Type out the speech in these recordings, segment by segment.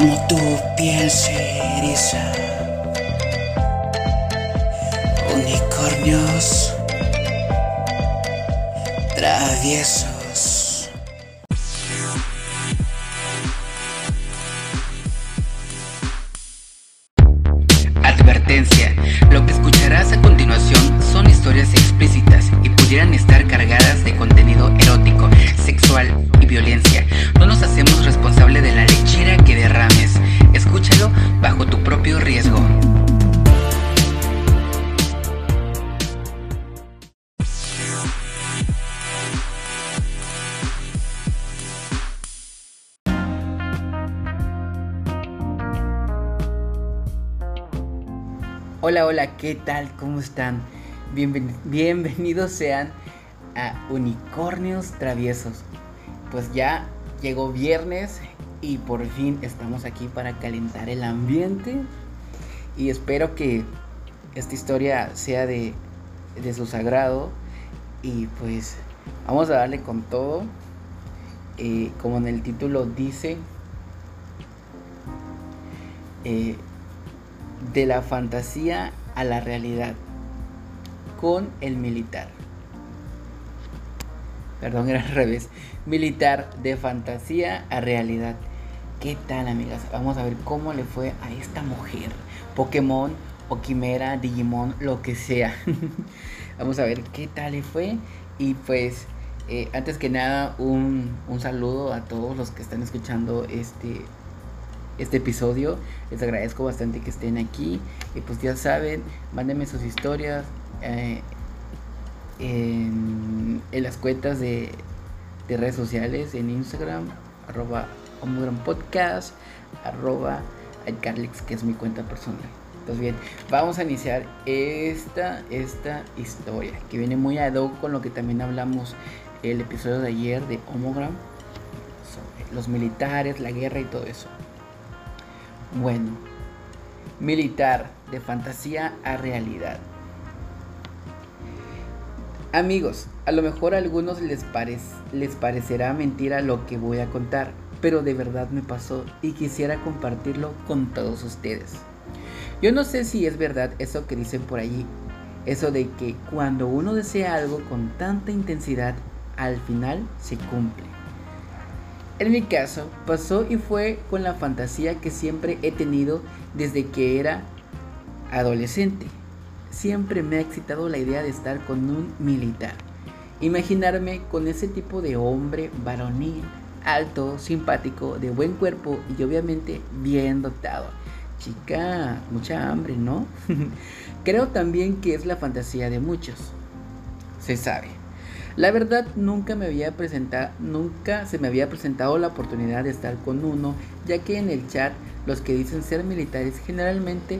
como tu piel se eriza. Unicornios traviesos. Hola, hola, ¿qué tal? ¿Cómo están? Bienven- bienvenidos sean a Unicornios Traviesos. Pues ya llegó viernes y por fin estamos aquí para calentar el ambiente. Y espero que esta historia sea de, de su sagrado. Y pues vamos a darle con todo. Eh, como en el título dice, eh, de la fantasía a la realidad con el militar. Perdón, era al revés. Militar de fantasía a realidad. ¿Qué tal, amigas? Vamos a ver cómo le fue a esta mujer. Pokémon o Quimera, Digimon, lo que sea. Vamos a ver qué tal le fue. Y pues, eh, antes que nada, un, un saludo a todos los que están escuchando este, este episodio. Les agradezco bastante que estén aquí. Y pues ya saben, mándenme sus historias eh, en, las cuentas de, de redes sociales, en Instagram, arroba Podcast, arroba iCarlix, que es mi cuenta personal. Entonces bien, vamos a iniciar esta, esta historia, que viene muy ad hoc con lo que también hablamos el episodio de ayer de Homogram, sobre los militares, la guerra y todo eso. Bueno, militar, de fantasía a realidad. Amigos, a lo mejor a algunos les, les parecerá mentira lo que voy a contar, pero de verdad me pasó y quisiera compartirlo con todos ustedes. Yo no sé si es verdad eso que dicen por allí, eso de que cuando uno desea algo con tanta intensidad, al final se cumple. En mi caso, pasó y fue con la fantasía que siempre he tenido desde que era adolescente. Siempre me ha excitado la idea de estar con un militar. Imaginarme con ese tipo de hombre varonil, alto, simpático, de buen cuerpo y obviamente bien dotado. Chica, mucha hambre, ¿no? Creo también que es la fantasía de muchos. Se sabe. La verdad nunca me había presentado, nunca se me había presentado la oportunidad de estar con uno, ya que en el chat los que dicen ser militares generalmente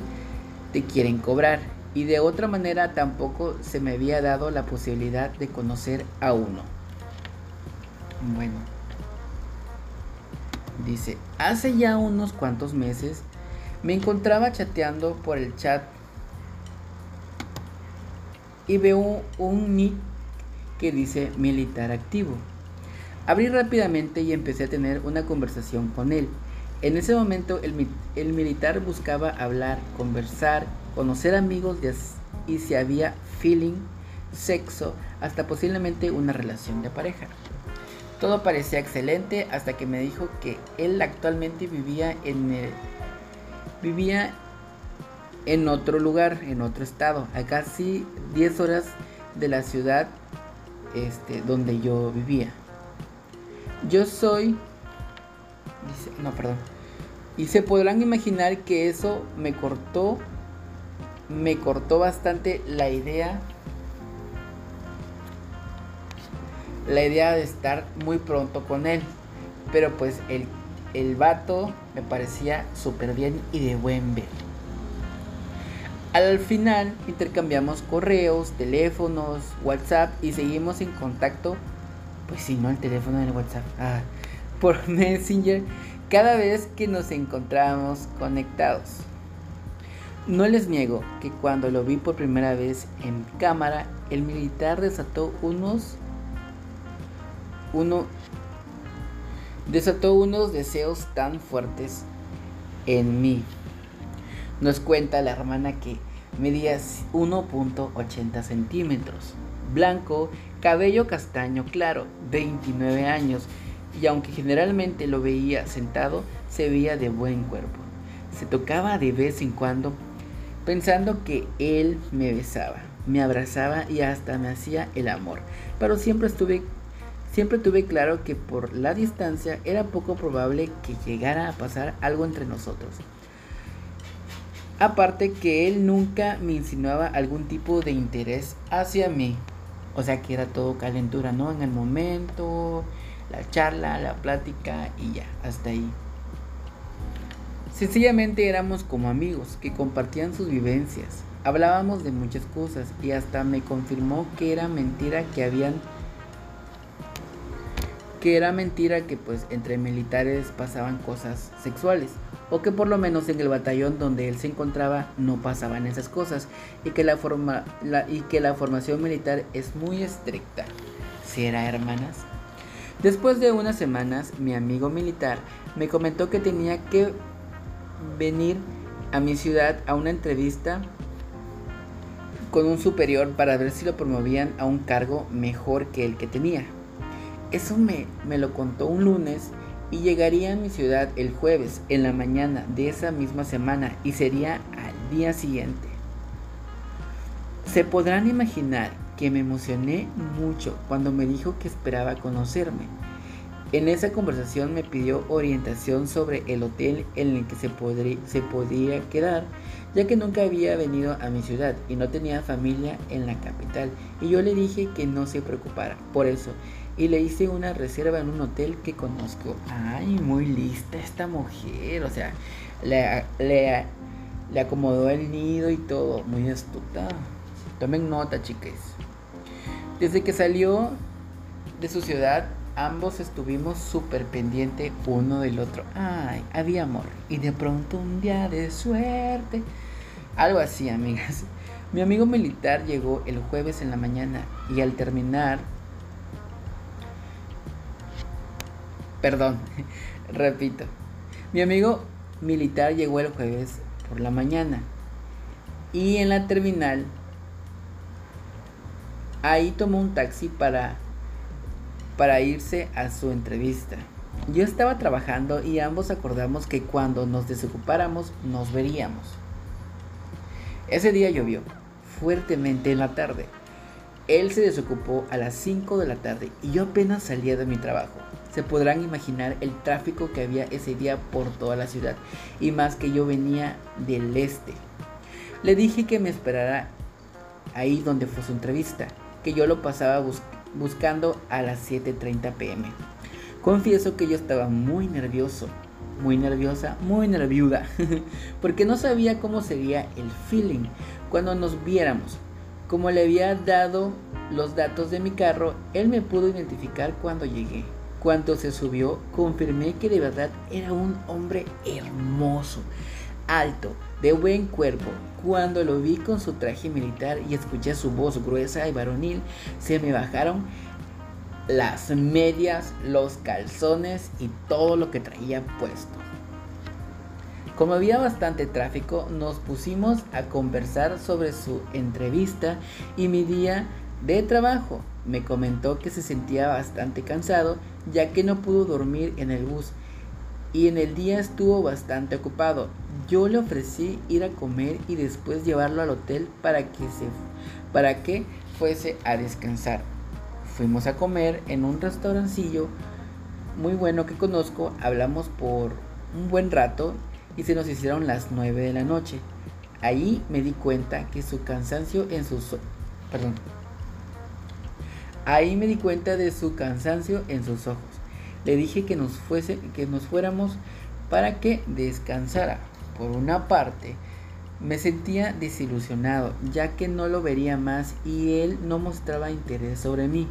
te quieren cobrar y de otra manera tampoco se me había dado la posibilidad de conocer a uno. Bueno. Dice, hace ya unos cuantos meses me encontraba chateando por el chat y veo un nick que dice militar activo. Abrí rápidamente y empecé a tener una conversación con él. En ese momento el, el militar buscaba hablar, conversar, conocer amigos y si había feeling, sexo, hasta posiblemente una relación de pareja. Todo parecía excelente hasta que me dijo que él actualmente vivía en el- vivía en otro lugar, en otro estado, a casi 10 horas de la ciudad este, donde yo vivía. Yo soy, no, perdón. Y se podrán imaginar que eso me cortó, me cortó bastante la idea, la idea de estar muy pronto con él. Pero pues el, el vato me parecía súper bien y de buen ver. Al final intercambiamos correos, teléfonos, WhatsApp y seguimos en contacto. Pues si no, el teléfono del WhatsApp. ah, por Messenger cada vez que nos encontramos conectados. No les niego que cuando lo vi por primera vez en cámara, el militar desató unos. Uno. Desató unos deseos tan fuertes en mí. Nos cuenta la hermana que medía 1.80 centímetros, blanco, cabello castaño claro, 29 años, y aunque generalmente lo veía sentado, se veía de buen cuerpo. Se tocaba de vez en cuando pensando que él me besaba, me abrazaba y hasta me hacía el amor. Pero siempre siempre tuve claro que por la distancia era poco probable que llegara a pasar algo entre nosotros. Aparte que él nunca me insinuaba algún tipo de interés hacia mí. O sea que era todo calentura, ¿no? En el momento, la charla, la plática y ya, hasta ahí. Sencillamente éramos como amigos que compartían sus vivencias. Hablábamos de muchas cosas y hasta me confirmó que era mentira que habían que era mentira que pues entre militares pasaban cosas sexuales o que por lo menos en el batallón donde él se encontraba no pasaban esas cosas y que la, forma, y que la formación militar es muy estricta. ¿Será hermanas? Después de unas semanas, mi amigo militar me comentó que tenía que venir a mi ciudad a una entrevista con un superior para ver si lo promovían a un cargo mejor que el que tenía. Eso me, me lo contó un lunes y llegaría a mi ciudad el jueves en la mañana de esa misma semana y sería al día siguiente. Se podrán imaginar que me emocioné mucho cuando me dijo que esperaba conocerme. En esa conversación me pidió orientación sobre el hotel en el que se, se podía quedar, ya que nunca había venido a mi ciudad y no tenía familia en la capital. Y yo le dije que no se preocupara por eso y le hice una reserva en un hotel que conozco. Ay, muy lista esta mujer, o sea, le, le, acomodó el nido y todo, muy astuta. Tomen nota, chicas. Desde que salió de su ciudad, ambos estuvimos súper pendientes uno del otro. Ay, había amor. Y de pronto un día de suerte. Algo así, amigas. Mi amigo militar llegó el jueves en la mañana y al terminar Perdón, repito. Mi amigo militar llegó el jueves por la mañana y en la terminal ahí tomó un taxi para para irse a su entrevista. Yo estaba trabajando y ambos acordamos que cuando nos desocupáramos nos veríamos. Ese día llovió fuertemente en la tarde. Él se desocupó a las 5 de la tarde y yo apenas salía de mi trabajo. Se podrán imaginar el tráfico que había ese día por toda la ciudad y más que yo venía del este. Le dije que me esperara ahí donde fue su entrevista, que yo lo pasaba buscando a las 7.30 pm. Confieso que yo estaba muy nervioso, muy nerviosa, muy nerviuda, porque no sabía cómo sería el feeling cuando nos viéramos. Como le había dado los datos de mi carro, él me pudo identificar cuando llegué. Cuando se subió, confirmé que de verdad era un hombre hermoso, alto, de buen cuerpo. Cuando lo vi con su traje militar y escuché su voz gruesa y varonil, se me bajaron las medias, los calzones y todo lo que traía puesto. Como había bastante tráfico, nos pusimos a conversar sobre su entrevista y mi día de trabajo. Me comentó que se sentía bastante cansado ya que no pudo dormir en el bus y en el día estuvo bastante ocupado. Yo le ofrecí ir a comer y después llevarlo al hotel para que, se, para que fuese a descansar. Fuimos a comer en un restaurancillo muy bueno que conozco, hablamos por un buen rato y se nos hicieron las 9 de la noche. Ahí me di cuenta que su cansancio en sus... Perdón, me di cuenta de su cansancio en sus ojos. Le dije que nos, fuese, que nos fuéramos para que descansara. Por una parte, me sentía desilusionado, ya que no lo vería más y él no mostraba interés sobre mí.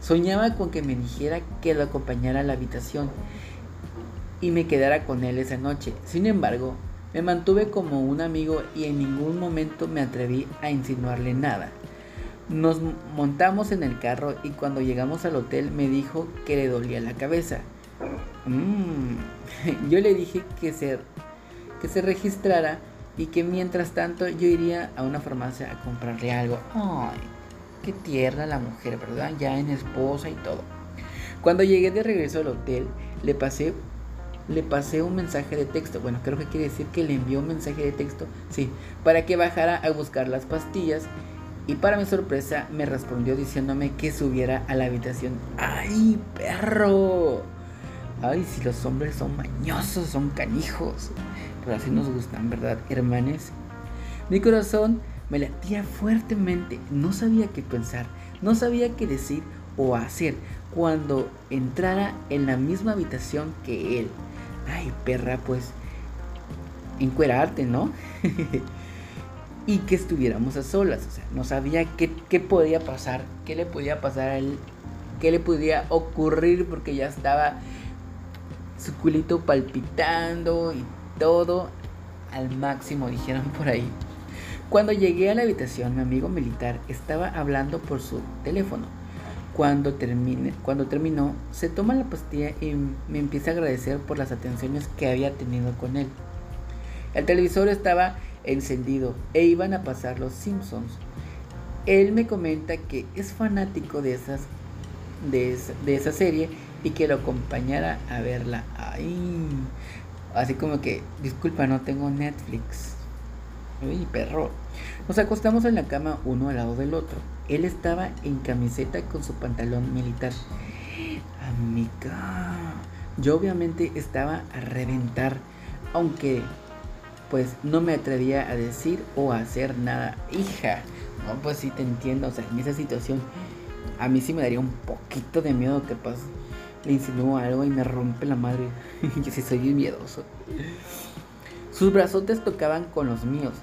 Soñaba con que me dijera que lo acompañara a la habitación y me quedara con él esa noche. Sin embargo, me mantuve como un amigo y en ningún momento me atreví a insinuarle nada. Nos montamos en el carro y cuando llegamos al hotel me dijo que le dolía la cabeza. Mm. Yo le dije que se, que se registrara y que mientras tanto yo iría a una farmacia a comprarle algo. Ay, qué tierna la mujer, ¿verdad? Ya en esposa y todo. Cuando llegué de regreso al hotel, le pasé le pasé un mensaje de texto. Bueno, creo que quiere decir que le envió un mensaje de texto, sí, para que bajara a buscar las pastillas. Y para mi sorpresa me respondió diciéndome que subiera a la habitación. ¡Ay, perro! Ay, si los hombres son mañosos, son canijos. Pero así nos gustan, ¿verdad, hermanes? Mi corazón me latía fuertemente. No sabía qué pensar, no sabía qué decir o hacer cuando entrara en la misma habitación que él. Ay, perra, pues encuerarte, ¿no? y que estuviéramos a solas. O sea, no sabía qué, qué, podía pasar, qué le podía pasar a él, qué le podía ocurrir porque ya estaba su culito palpitando y todo al máximo, dijeron por ahí. Cuando llegué a la habitación, mi amigo militar estaba hablando por su teléfono. Cuando, termine, cuando terminó, se toma la pastilla y me empieza a agradecer por las atenciones que había tenido con él. El televisor estaba encendido e iban a pasar los Simpsons. Él me comenta que es fanático de, esas, de, de esa serie y que lo acompañara a verla. Ay, así como que, disculpa, no tengo Netflix. Uy, perro. Nos acostamos en la cama uno al lado del otro. Él estaba en camiseta con su pantalón militar. Amiga. Yo obviamente estaba a reventar, aunque pues no me atrevía a decir o a hacer nada. Hija, no, pues sí te entiendo, o sea, en esa situación a mí sí me daría un poquito de miedo que pase. Le insinúo algo y me rompe la madre. Yo sí soy miedoso. Sus brazotes tocaban con los míos.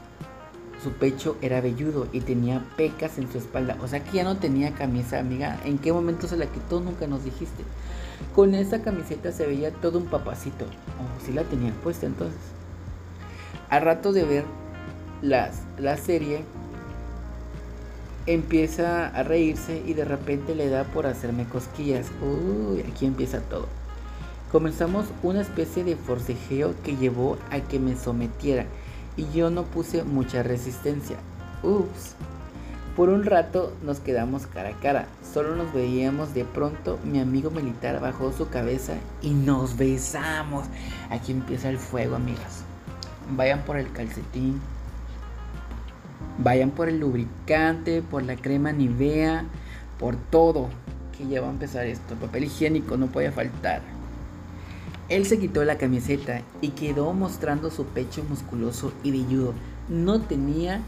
Su pecho era velludo y tenía pecas en su espalda. O sea que ya no tenía camisa, amiga. ¿En qué momento se la quitó? Nunca nos dijiste. Con esa camiseta se veía todo un papacito. O si la tenía puesta entonces. A rato de ver las, la serie, empieza a reírse y de repente le da por hacerme cosquillas. Uy, aquí empieza todo. Comenzamos una especie de forcejeo que llevó a que me sometiera y yo no puse mucha resistencia. Ups. Por un rato nos quedamos cara a cara, solo nos veíamos de pronto, mi amigo militar bajó su cabeza y nos besamos. Aquí empieza el fuego, amigas. Vayan por el calcetín, vayan por el lubricante, por la crema Nivea, por todo que ya va a empezar esto. papel higiénico no puede faltar. Él se quitó la camiseta y quedó mostrando su pecho musculoso y velludo. No tenía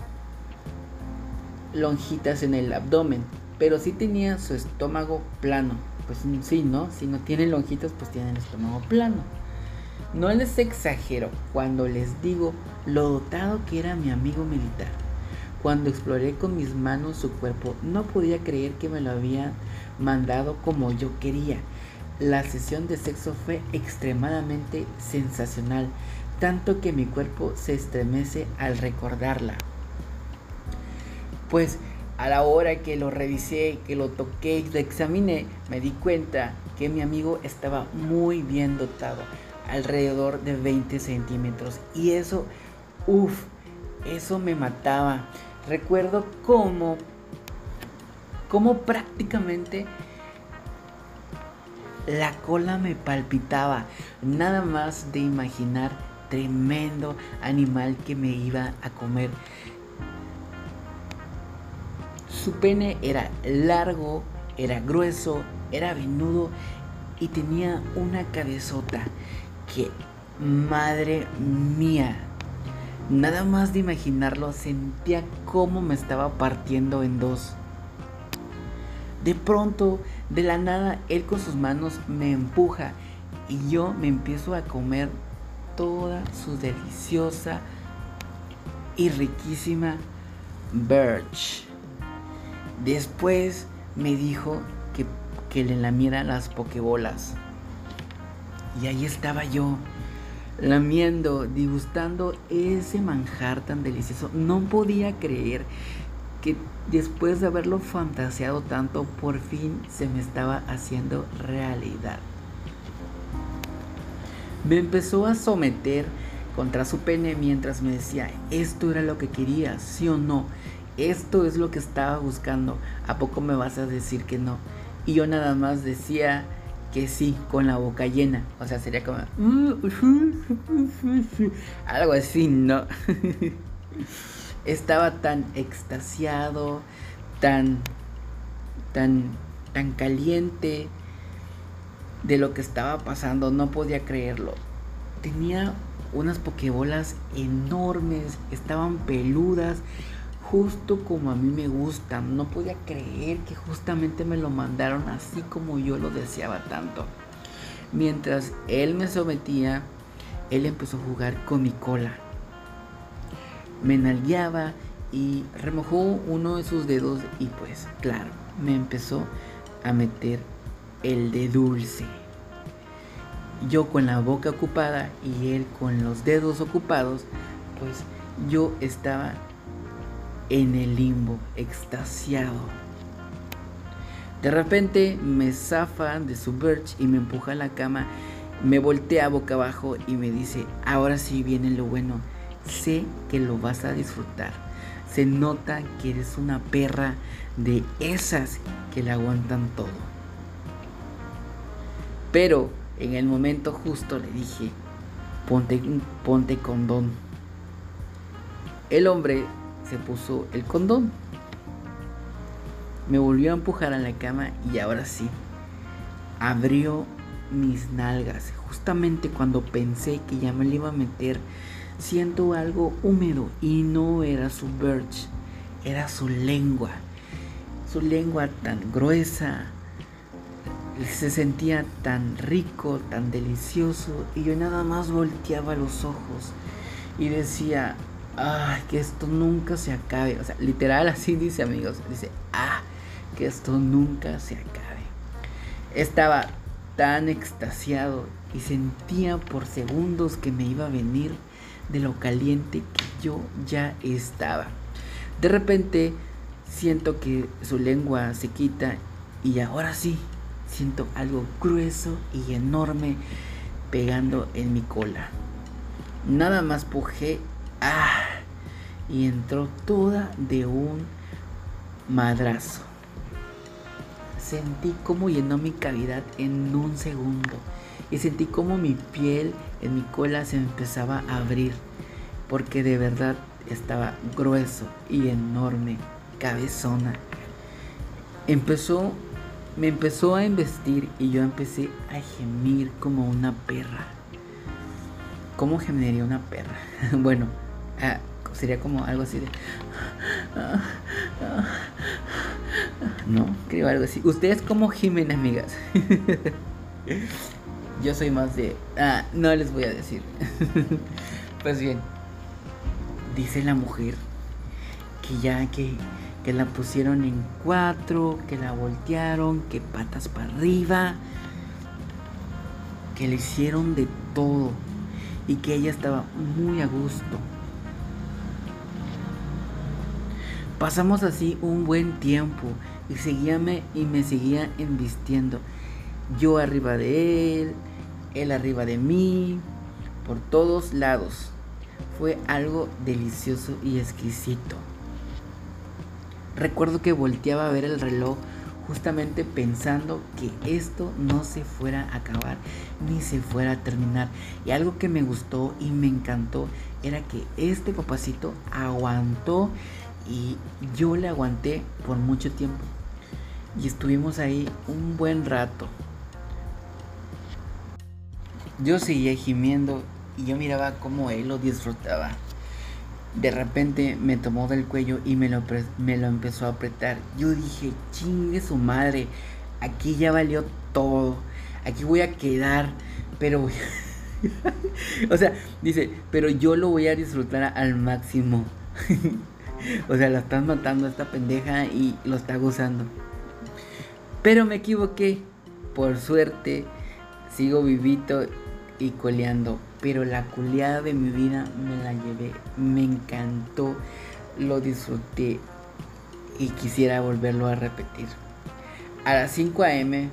lonjitas en el abdomen, pero sí tenía su estómago plano. Pues sí, ¿no? Si no tiene lonjitas, pues tiene el estómago plano. No les exagero cuando les digo lo dotado que era mi amigo militar. Cuando exploré con mis manos su cuerpo, no podía creer que me lo habían mandado como yo quería. La sesión de sexo fue extremadamente sensacional, tanto que mi cuerpo se estremece al recordarla. Pues a la hora que lo revisé, que lo toqué y lo examiné, me di cuenta que mi amigo estaba muy bien dotado, alrededor de 20 centímetros. Y eso, uff, eso me mataba. Recuerdo cómo, cómo prácticamente la cola me palpitaba, nada más de imaginar tremendo animal que me iba a comer. Su pene era largo, era grueso, era venudo y tenía una cabezota que, madre mía, nada más de imaginarlo sentía cómo me estaba partiendo en dos. De pronto de la nada, él con sus manos me empuja y yo me empiezo a comer toda su deliciosa y riquísima birch. Después me dijo que, que le lamiera las pokebolas. Y ahí estaba yo, lamiendo, disgustando ese manjar tan delicioso. No podía creer que después de haberlo fantaseado tanto, por fin se me estaba haciendo realidad. Me empezó a someter contra su pene mientras me decía, esto era lo que quería, sí o no, esto es lo que estaba buscando, ¿a poco me vas a decir que no? Y yo nada más decía que sí, con la boca llena, o sea, sería como, algo así, ¿no? estaba tan extasiado, tan, tan, tan caliente de lo que estaba pasando, no podía creerlo. Tenía unas pokebolas enormes, estaban peludas, justo como a mí me gustan. No podía creer que justamente me lo mandaron así como yo lo deseaba tanto. Mientras él me sometía, él empezó a jugar con mi cola. Me nalgueaba y remojó uno de sus dedos y pues claro, me empezó a meter el de dulce yo con la boca ocupada y él con los dedos ocupados, pues yo estaba en el limbo, extasiado. De repente me zafa de su birch y me empuja a la cama, me voltea boca abajo y me dice, ahora sí viene lo bueno, sé que lo vas a disfrutar. Se nota que eres una perra de esas que le aguantan todo. Pero en el momento justo le dije, ponte, ponte condón. El hombre se puso el condón. Me volvió a empujar a la cama y ahora sí, abrió mis nalgas. Justamente cuando pensé que ya me le iba a meter, siento algo húmedo y no era su birch, era su lengua. Su lengua tan gruesa, se sentía tan rico, tan delicioso, y yo nada más volteaba los ojos y decía, ah, que esto nunca se acabe. O sea, literal así dice amigos, dice, ah, que esto nunca se acabe. Estaba tan extasiado y sentía por segundos que me iba a venir de lo caliente que yo ya estaba. De repente siento que su lengua se quita y ahora sí, siento algo grueso y enorme pegando en mi cola. Nada más pujé ¡ah! y entró toda de un madrazo. Sentí como llenó mi cavidad en un segundo y sentí como mi piel en mi cola se empezaba a abrir porque de verdad estaba grueso y enorme, cabezona. Empezó me empezó a investir y yo empecé a gemir como una perra. ¿Cómo gemiría una perra? bueno, ah, sería como algo así de... No, creo algo así. ¿Ustedes cómo gimen, amigas? yo soy más de... Ah, no les voy a decir. pues bien, dice la mujer que ya que que la pusieron en cuatro, que la voltearon, que patas para arriba, que le hicieron de todo y que ella estaba muy a gusto. Pasamos así un buen tiempo y seguíame y me seguía embistiendo. Yo arriba de él, él arriba de mí, por todos lados. Fue algo delicioso y exquisito. Recuerdo que volteaba a ver el reloj justamente pensando que esto no se fuera a acabar ni se fuera a terminar. Y algo que me gustó y me encantó era que este papacito aguantó y yo le aguanté por mucho tiempo. Y estuvimos ahí un buen rato. Yo seguía gimiendo y yo miraba cómo él lo disfrutaba. De repente me tomó del cuello y me lo, me lo empezó a apretar. Yo dije, chingue su madre, aquí ya valió todo, aquí voy a quedar, pero... o sea, dice, pero yo lo voy a disfrutar al máximo. o sea, la están matando a esta pendeja y lo está gozando. Pero me equivoqué. Por suerte, sigo vivito y coleando pero la culiada de mi vida me la llevé, me encantó, lo disfruté y quisiera volverlo a repetir. A las 5 a.m.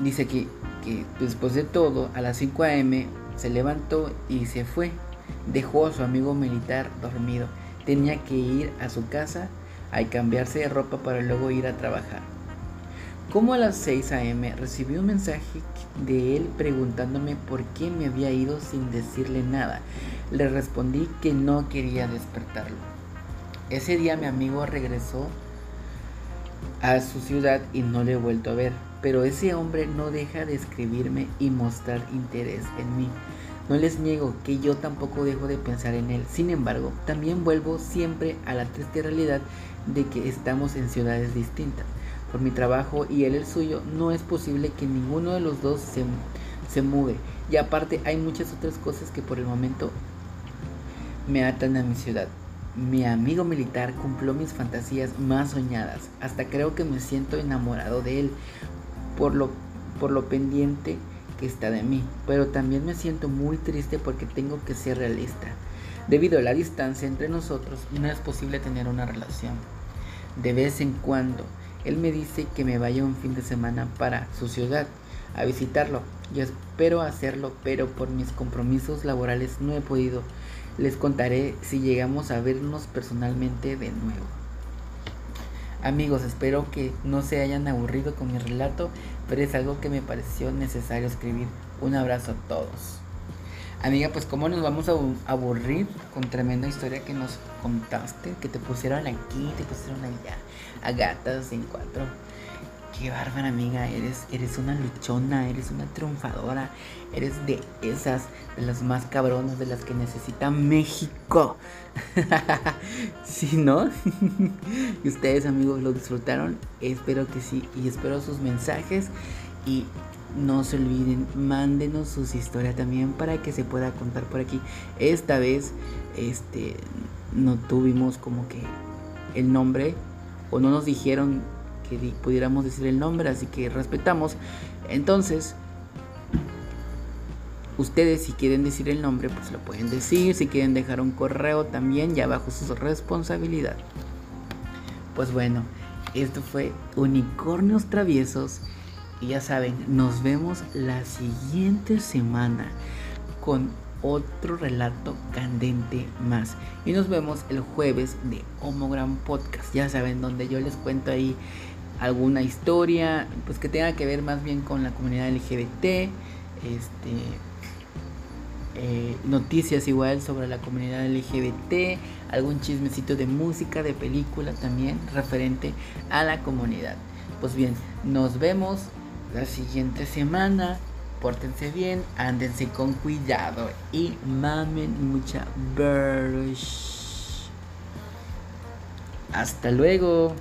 dice que, que después de todo, a las 5 a.m. se levantó y se fue dejó a su amigo militar dormido. Tenía que ir a su casa a cambiarse de ropa para luego ir a trabajar. Como a las 6 a.m. recibí un mensaje de él preguntándome por qué me había ido sin decirle nada. Le respondí que no quería despertarlo. Ese día mi amigo regresó a su ciudad y no le he vuelto a ver, pero ese hombre no deja de escribirme y mostrar interés en mí. No les niego que yo tampoco dejo de pensar en él. Sin embargo, también vuelvo siempre a la triste realidad de que estamos en ciudades distintas. Por mi trabajo y él el suyo, no es posible que ninguno de los dos se, se mueve. Y aparte hay muchas otras cosas que por el momento me atan a mi ciudad. Mi amigo militar cumplió mis fantasías más soñadas. Hasta creo que me siento enamorado de él por lo, por lo pendiente que está de mí, pero también me siento muy triste porque tengo que ser realista. Debido a la distancia entre nosotros, no es posible tener una relación. De vez en cuando, él me dice que me vaya un fin de semana para su ciudad a visitarlo. Yo espero hacerlo, pero por mis compromisos laborales no he podido. Les contaré si llegamos a vernos personalmente de nuevo. Amigos, espero que no se hayan aburrido con mi relato, pero es algo que me pareció necesario escribir. Un abrazo a todos. Amiga, pues cómo nos vamos a aburrir con tremenda historia que nos contaste, que te pusieron aquí, te pusieron allá, a gatas en cuatro. Qué bárbara amiga, eres, eres una luchona, eres una triunfadora, eres de esas, de las más cabronas, de las que necesita México. ¿Sí, no? y ustedes amigos lo disfrutaron, espero que sí, y espero sus mensajes y no se olviden, mándenos sus historias también para que se pueda contar por aquí. Esta vez, este, no tuvimos como que el nombre o no nos dijeron que pudiéramos decir el nombre, así que respetamos. Entonces, ustedes si quieren decir el nombre, pues lo pueden decir. Si quieren dejar un correo también, ya bajo su responsabilidad. Pues bueno, esto fue Unicornios Traviesos. Y ya saben, nos vemos la siguiente semana con otro relato candente más. Y nos vemos el jueves de Homogram Podcast. Ya saben, donde yo les cuento ahí alguna historia, pues que tenga que ver más bien con la comunidad LGBT, este, eh, noticias igual sobre la comunidad LGBT, algún chismecito de música, de película también referente a la comunidad. Pues bien, nos vemos la siguiente semana. Pórtense bien, ándense con cuidado y mamen mucha bursh. Hasta luego.